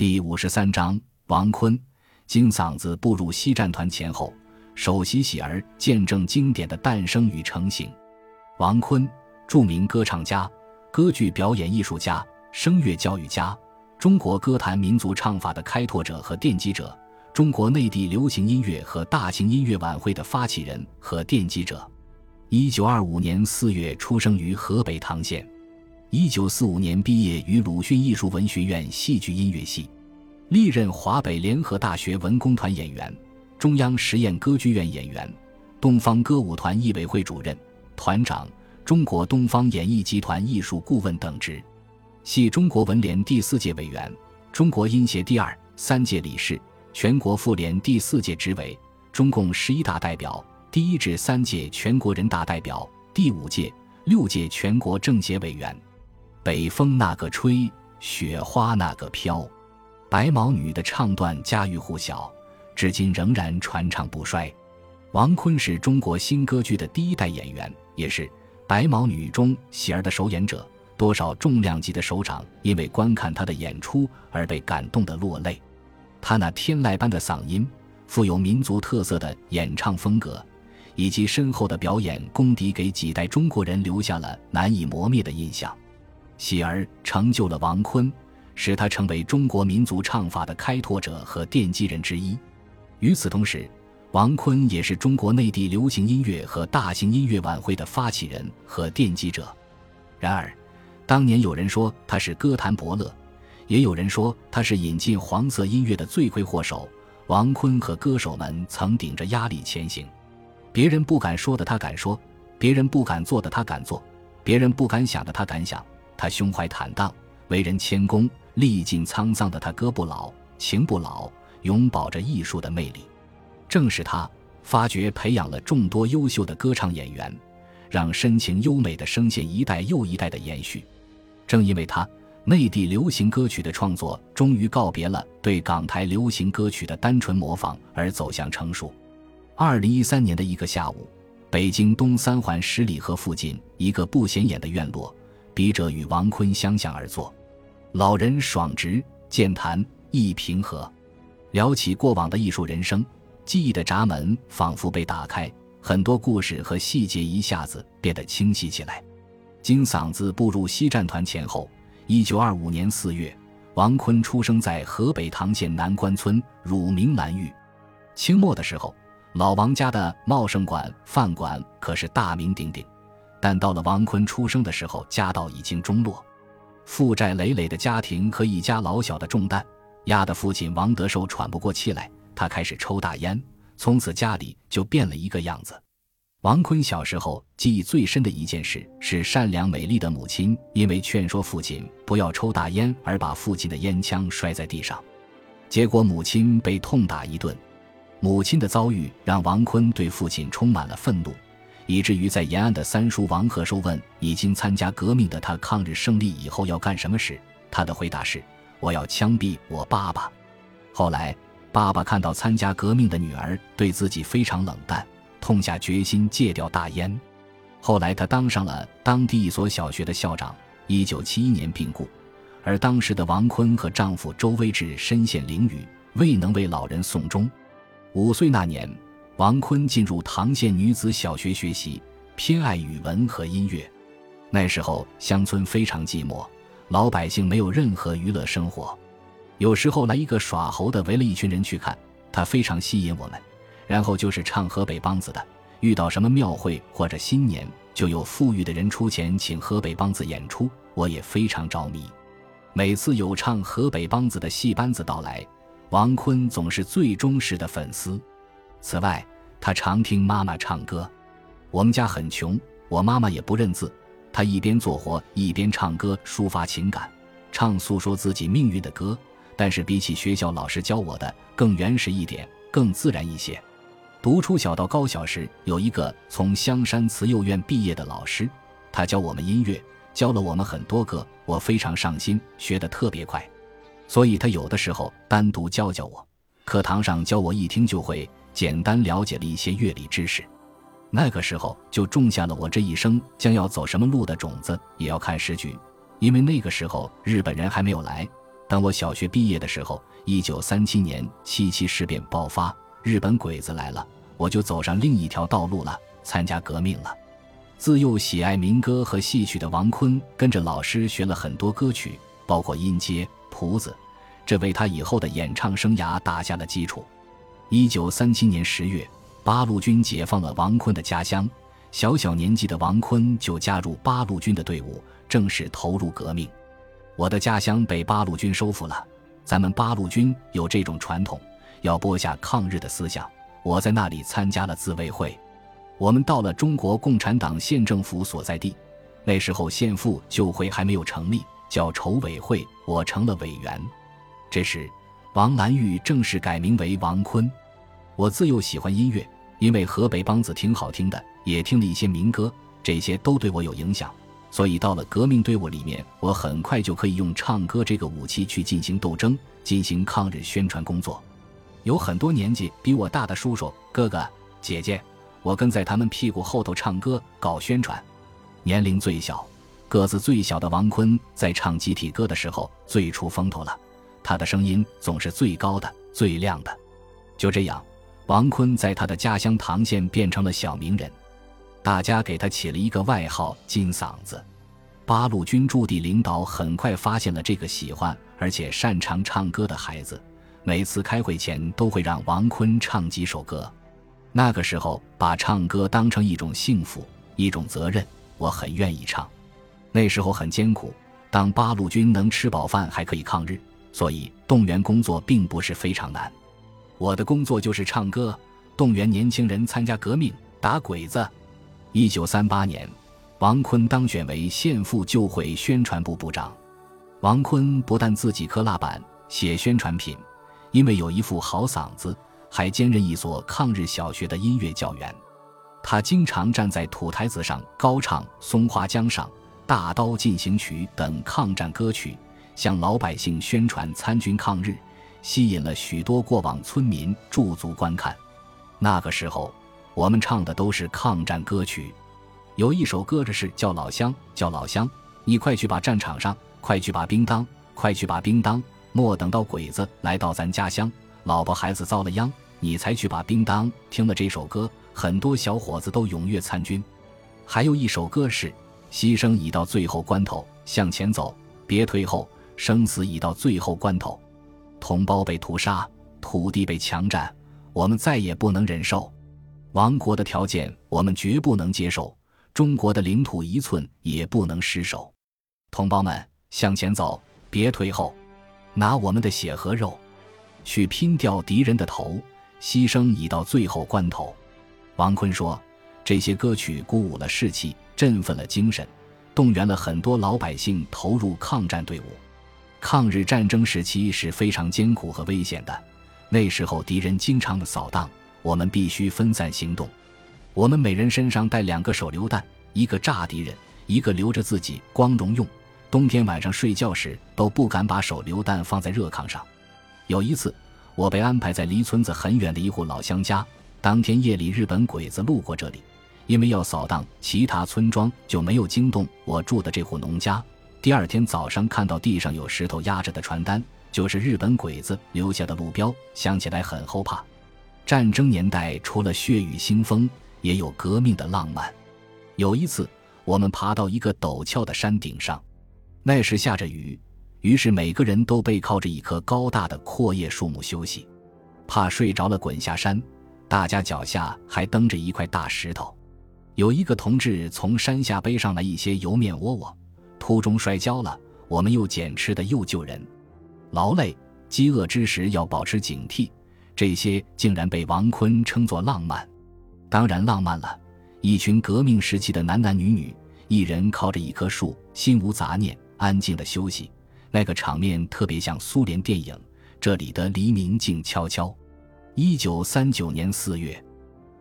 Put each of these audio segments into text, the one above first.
第五十三章，王坤金嗓子步入西战团前后，首席喜儿见证经典的诞生与成型。王坤，著名歌唱家、歌剧表演艺术家、声乐教育家，中国歌坛民族唱法的开拓者和奠基者，中国内地流行音乐和大型音乐晚会的发起人和奠基者。一九二五年四月出生于河北唐县。一九四五年毕业于鲁迅艺术文学院戏剧音乐系，历任华北联合大学文工团演员、中央实验歌剧院演员、东方歌舞团艺委会主任、团长、中国东方演艺集团艺术顾问等职，系中国文联第四届委员、中国音协第二、三届理事、全国妇联第四届执委、中共十一大代表、第一至三届全国人大代表、第五届、六届全国政协委员。北风那个吹，雪花那个飘，白毛女的唱段家喻户晓，至今仍然传唱不衰。王坤是中国新歌剧的第一代演员，也是《白毛女》中喜儿的首演者。多少重量级的首长因为观看他的演出而被感动得落泪。他那天籁般的嗓音、富有民族特色的演唱风格，以及深厚的表演功底，给几代中国人留下了难以磨灭的印象。喜儿成就了王坤，使他成为中国民族唱法的开拓者和奠基人之一。与此同时，王坤也是中国内地流行音乐和大型音乐晚会的发起人和奠基者。然而，当年有人说他是歌坛伯乐，也有人说他是引进黄色音乐的罪魁祸首。王坤和歌手们曾顶着压力前行，别人不敢说的他敢说，别人不敢做的他敢做，别人不敢想的他敢想。他胸怀坦荡，为人谦恭，历尽沧桑的他歌不老，情不老，永葆着艺术的魅力。正是他发掘、培养了众多优秀的歌唱演员，让深情优美的声线一代又一代的延续。正因为他，内地流行歌曲的创作终于告别了对港台流行歌曲的单纯模仿，而走向成熟。二零一三年的一个下午，北京东三环十里河附近一个不显眼的院落。笔者与王坤相向而坐，老人爽直，健谈亦平和，聊起过往的艺术人生，记忆的闸门仿佛被打开，很多故事和细节一下子变得清晰起来。金嗓子步入西战团前后，一九二五年四月，王坤出生在河北唐县南关村，乳名兰玉。清末的时候，老王家的茂盛馆饭馆可是大名鼎鼎。但到了王坤出生的时候，家道已经中落，负债累累的家庭和一家老小的重担，压得父亲王德寿喘不过气来。他开始抽大烟，从此家里就变了一个样子。王坤小时候记忆最深的一件事，是善良美丽的母亲因为劝说父亲不要抽大烟，而把父亲的烟枪摔在地上，结果母亲被痛打一顿。母亲的遭遇让王坤对父亲充满了愤怒。以至于在延安的三叔王贺寿问已经参加革命的他抗日胜利以后要干什么时，他的回答是：“我要枪毙我爸爸。”后来，爸爸看到参加革命的女儿对自己非常冷淡，痛下决心戒掉大烟。后来，他当上了当地一所小学的校长。一九七一年病故，而当时的王坤和丈夫周威志身陷囹圄，未能为老人送终。五岁那年。王坤进入唐县女子小学学习，偏爱语文和音乐。那时候乡村非常寂寞，老百姓没有任何娱乐生活。有时候来一个耍猴的，围了一群人去看，他非常吸引我们。然后就是唱河北梆子的，遇到什么庙会或者新年，就有富裕的人出钱请河北梆子演出，我也非常着迷。每次有唱河北梆子的戏班子到来，王坤总是最忠实的粉丝。此外，他常听妈妈唱歌。我们家很穷，我妈妈也不认字。她一边做活一边唱歌，抒发情感，唱诉说自己命运的歌。但是比起学校老师教我的，更原始一点，更自然一些。读初小到高小时，有一个从香山慈幼院毕业的老师，他教我们音乐，教了我们很多歌，我非常上心，学得特别快。所以他有的时候单独教教我，课堂上教我一听就会。简单了解了一些乐理知识，那个时候就种下了我这一生将要走什么路的种子。也要看时局，因为那个时候日本人还没有来，当我小学毕业的时候，一九三七年七七事变爆发，日本鬼子来了，我就走上另一条道路了，参加革命了。自幼喜爱民歌和戏曲的王坤，跟着老师学了很多歌曲，包括音阶、谱子，这为他以后的演唱生涯打下了基础。一九三七年十月，八路军解放了王坤的家乡，小小年纪的王坤就加入八路军的队伍，正式投入革命。我的家乡被八路军收复了，咱们八路军有这种传统，要播下抗日的思想。我在那里参加了自卫会，我们到了中国共产党县政府所在地，那时候县妇救会还没有成立，叫筹委会，我成了委员。这时，王兰玉正式改名为王坤。我自幼喜欢音乐，因为河北梆子挺好听的，也听了一些民歌，这些都对我有影响。所以到了革命队伍里面，我很快就可以用唱歌这个武器去进行斗争，进行抗日宣传工作。有很多年纪比我大的叔叔、哥哥、姐姐，我跟在他们屁股后头唱歌搞宣传。年龄最小、个子最小的王坤在唱集体歌的时候最出风头了，他的声音总是最高的、最亮的。就这样，王坤在他的家乡唐县变成了小名人。大家给他起了一个外号“金嗓子”。八路军驻地领导很快发现了这个喜欢而且擅长唱歌的孩子，每次开会前都会让王坤唱几首歌。那个时候把唱歌当成一种幸福、一种责任，我很愿意唱。那时候很艰苦，当八路军能吃饱饭还可以抗日，所以动员工作并不是非常难。我的工作就是唱歌，动员年轻人参加革命，打鬼子。一九三八年，王坤当选为县妇救会宣传部部长。王坤不但自己刻蜡板、写宣传品，因为有一副好嗓子，还兼任一所抗日小学的音乐教员。他经常站在土台子上高唱《松花江上》《大刀进行曲》等抗战歌曲，向老百姓宣传参军抗日，吸引了许多过往村民驻足观看。那个时候。我们唱的都是抗战歌曲，有一首歌这是叫老乡，叫老乡，你快去把战场上，快去把兵当，快去把兵当，莫等到鬼子来到咱家乡，老婆孩子遭了殃，你才去把兵当。听了这首歌，很多小伙子都踊跃参军。还有一首歌是牺牲已到最后关头，向前走，别退后，生死已到最后关头，同胞被屠杀，土地被强占，我们再也不能忍受。亡国的条件，我们绝不能接受；中国的领土一寸也不能失守。同胞们，向前走，别退后，拿我们的血和肉，去拼掉敌人的头，牺牲已到最后关头。王坤说：“这些歌曲鼓舞了士气，振奋了精神，动员了很多老百姓投入抗战队伍。抗日战争时期是非常艰苦和危险的，那时候敌人经常的扫荡。”我们必须分散行动。我们每人身上带两个手榴弹，一个炸敌人，一个留着自己光荣用。冬天晚上睡觉时都不敢把手榴弹放在热炕上。有一次，我被安排在离村子很远的一户老乡家。当天夜里，日本鬼子路过这里，因为要扫荡其他村庄，就没有惊动我住的这户农家。第二天早上，看到地上有石头压着的传单，就是日本鬼子留下的路标，想起来很后怕。战争年代，除了血雨腥风，也有革命的浪漫。有一次，我们爬到一个陡峭的山顶上，那时下着雨，于是每个人都背靠着一棵高大的阔叶树木休息，怕睡着了滚下山。大家脚下还蹬着一块大石头。有一个同志从山下背上来一些油面窝窝，途中摔跤了。我们又捡吃的，又救人。劳累、饥饿之时要保持警惕。这些竟然被王坤称作浪漫，当然浪漫了。一群革命时期的男男女女，一人靠着一棵树，心无杂念，安静的休息。那个场面特别像苏联电影。这里的黎明静悄悄。一九三九年四月，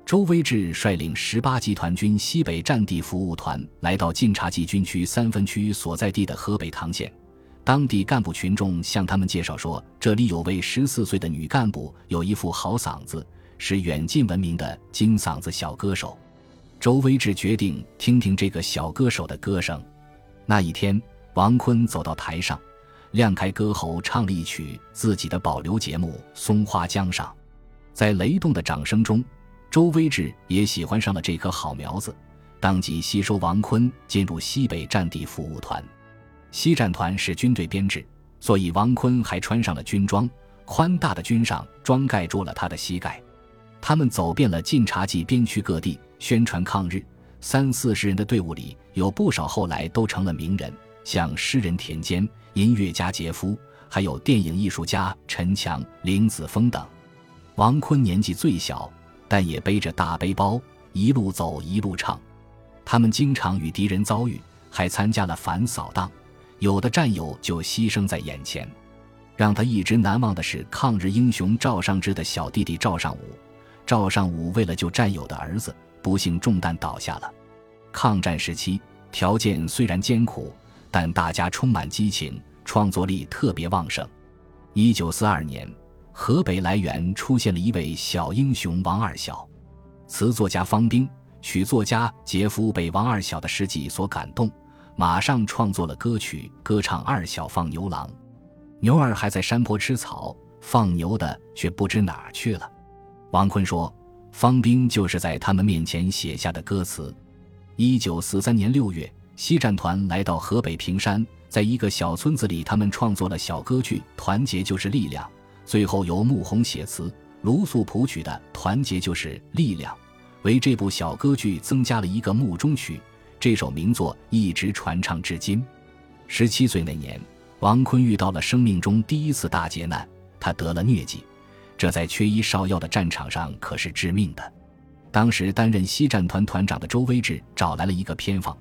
周威志率领十八集团军西北战地服务团来到晋察冀军区三分区所在地的河北唐县。当地干部群众向他们介绍说，这里有位十四岁的女干部，有一副好嗓子，是远近闻名的金嗓子小歌手。周威志决定听听这个小歌手的歌声。那一天，王坤走到台上，亮开歌喉唱了一曲自己的保留节目《松花江上》。在雷动的掌声中，周威志也喜欢上了这棵好苗子，当即吸收王坤进入西北战地服务团。西战团是军队编制，所以王坤还穿上了军装，宽大的军上装盖住了他的膝盖。他们走遍了晋察冀边区各地，宣传抗日。三四十人的队伍里，有不少后来都成了名人，像诗人田间、音乐家杰夫，还有电影艺术家陈强、林子峰等。王坤年纪最小，但也背着大背包，一路走一路唱。他们经常与敌人遭遇，还参加了反扫荡，有的战友就牺牲在眼前。让他一直难忘的是抗日英雄赵尚志的小弟弟赵尚武。赵尚武为了救战友的儿子，不幸中弹倒下了。抗战时期，条件虽然艰苦，但大家充满激情，创作力特别旺盛。一九四二年，河北涞源出现了一位小英雄王二小。词作家方冰、曲作家杰夫被王二小的事迹所感动，马上创作了歌曲，歌唱二小放牛郎。牛儿还在山坡吃草，放牛的却不知哪儿去了。王坤说：“方冰就是在他们面前写下的歌词。”一九四三年六月，西战团来到河北平山，在一个小村子里，他们创作了小歌剧《团结就是力量》，最后由穆弘写词、卢素谱曲的《团结就是力量》，为这部小歌剧增加了一个幕中曲。这首名作一直传唱至今。十七岁那年，王坤遇到了生命中第一次大劫难，他得了疟疾。这在缺医少药的战场上可是致命的。当时担任西战团团长的周威志找来了一个偏方，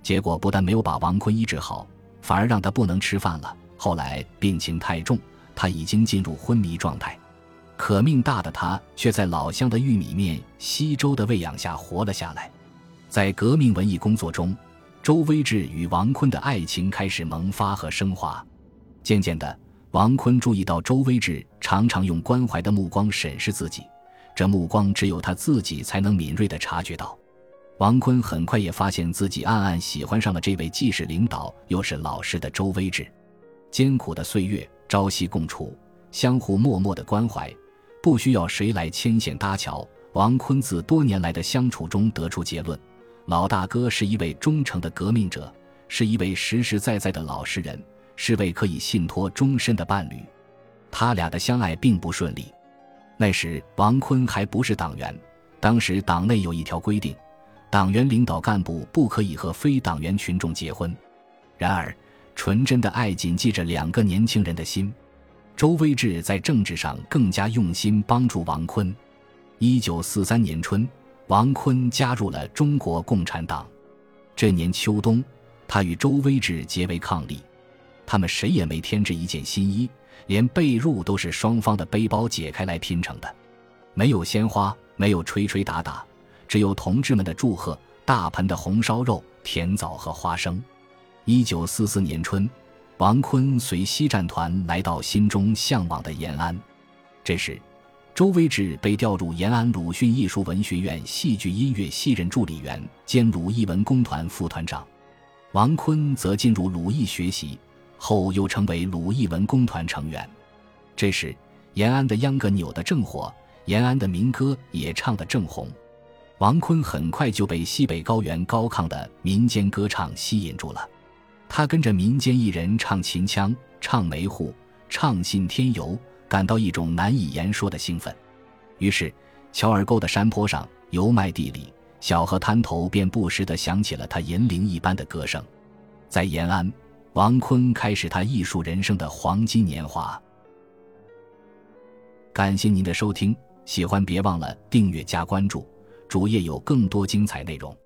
结果不但没有把王坤医治好，反而让他不能吃饭了。后来病情太重，他已经进入昏迷状态。可命大的他却在老乡的玉米面稀粥的喂养下活了下来。在革命文艺工作中，周威志与王坤的爱情开始萌发和升华。渐渐的。王坤注意到周威志常常用关怀的目光审视自己，这目光只有他自己才能敏锐地察觉到。王坤很快也发现自己暗暗喜欢上了这位既是领导又是老师的周威志。艰苦的岁月，朝夕共处，相互默默的关怀，不需要谁来牵线搭桥。王坤自多年来的相处中得出结论：老大哥是一位忠诚的革命者，是一位实实在在的老实人。是位可以信托终身的伴侣，他俩的相爱并不顺利。那时王坤还不是党员，当时党内有一条规定，党员领导干部不可以和非党员群众结婚。然而，纯真的爱紧记着两个年轻人的心。周威志在政治上更加用心帮助王坤。一九四三年春，王坤加入了中国共产党。这年秋冬，他与周威志结为伉俪。他们谁也没添置一件新衣，连被褥都是双方的背包解开来拼成的。没有鲜花，没有吹吹打打，只有同志们的祝贺、大盆的红烧肉、甜枣和花生。一九四四年春，王坤随西战团来到心中向往的延安。这时，周威志被调入延安鲁迅艺术文学院戏剧音乐系任助理员兼鲁艺文工团副团长，王坤则进入鲁艺学习。后又成为鲁艺文工团成员。这时，延安的秧歌扭得正火，延安的民歌也唱得正红。王坤很快就被西北高原高亢的民间歌唱吸引住了。他跟着民间艺人唱秦腔、唱梅户、唱信天游，感到一种难以言说的兴奋。于是，乔尔沟的山坡上、油麦地里、小河滩头，便不时地响起了他银铃一般的歌声。在延安。王坤开始他艺术人生的黄金年华。感谢您的收听，喜欢别忘了订阅加关注，主页有更多精彩内容。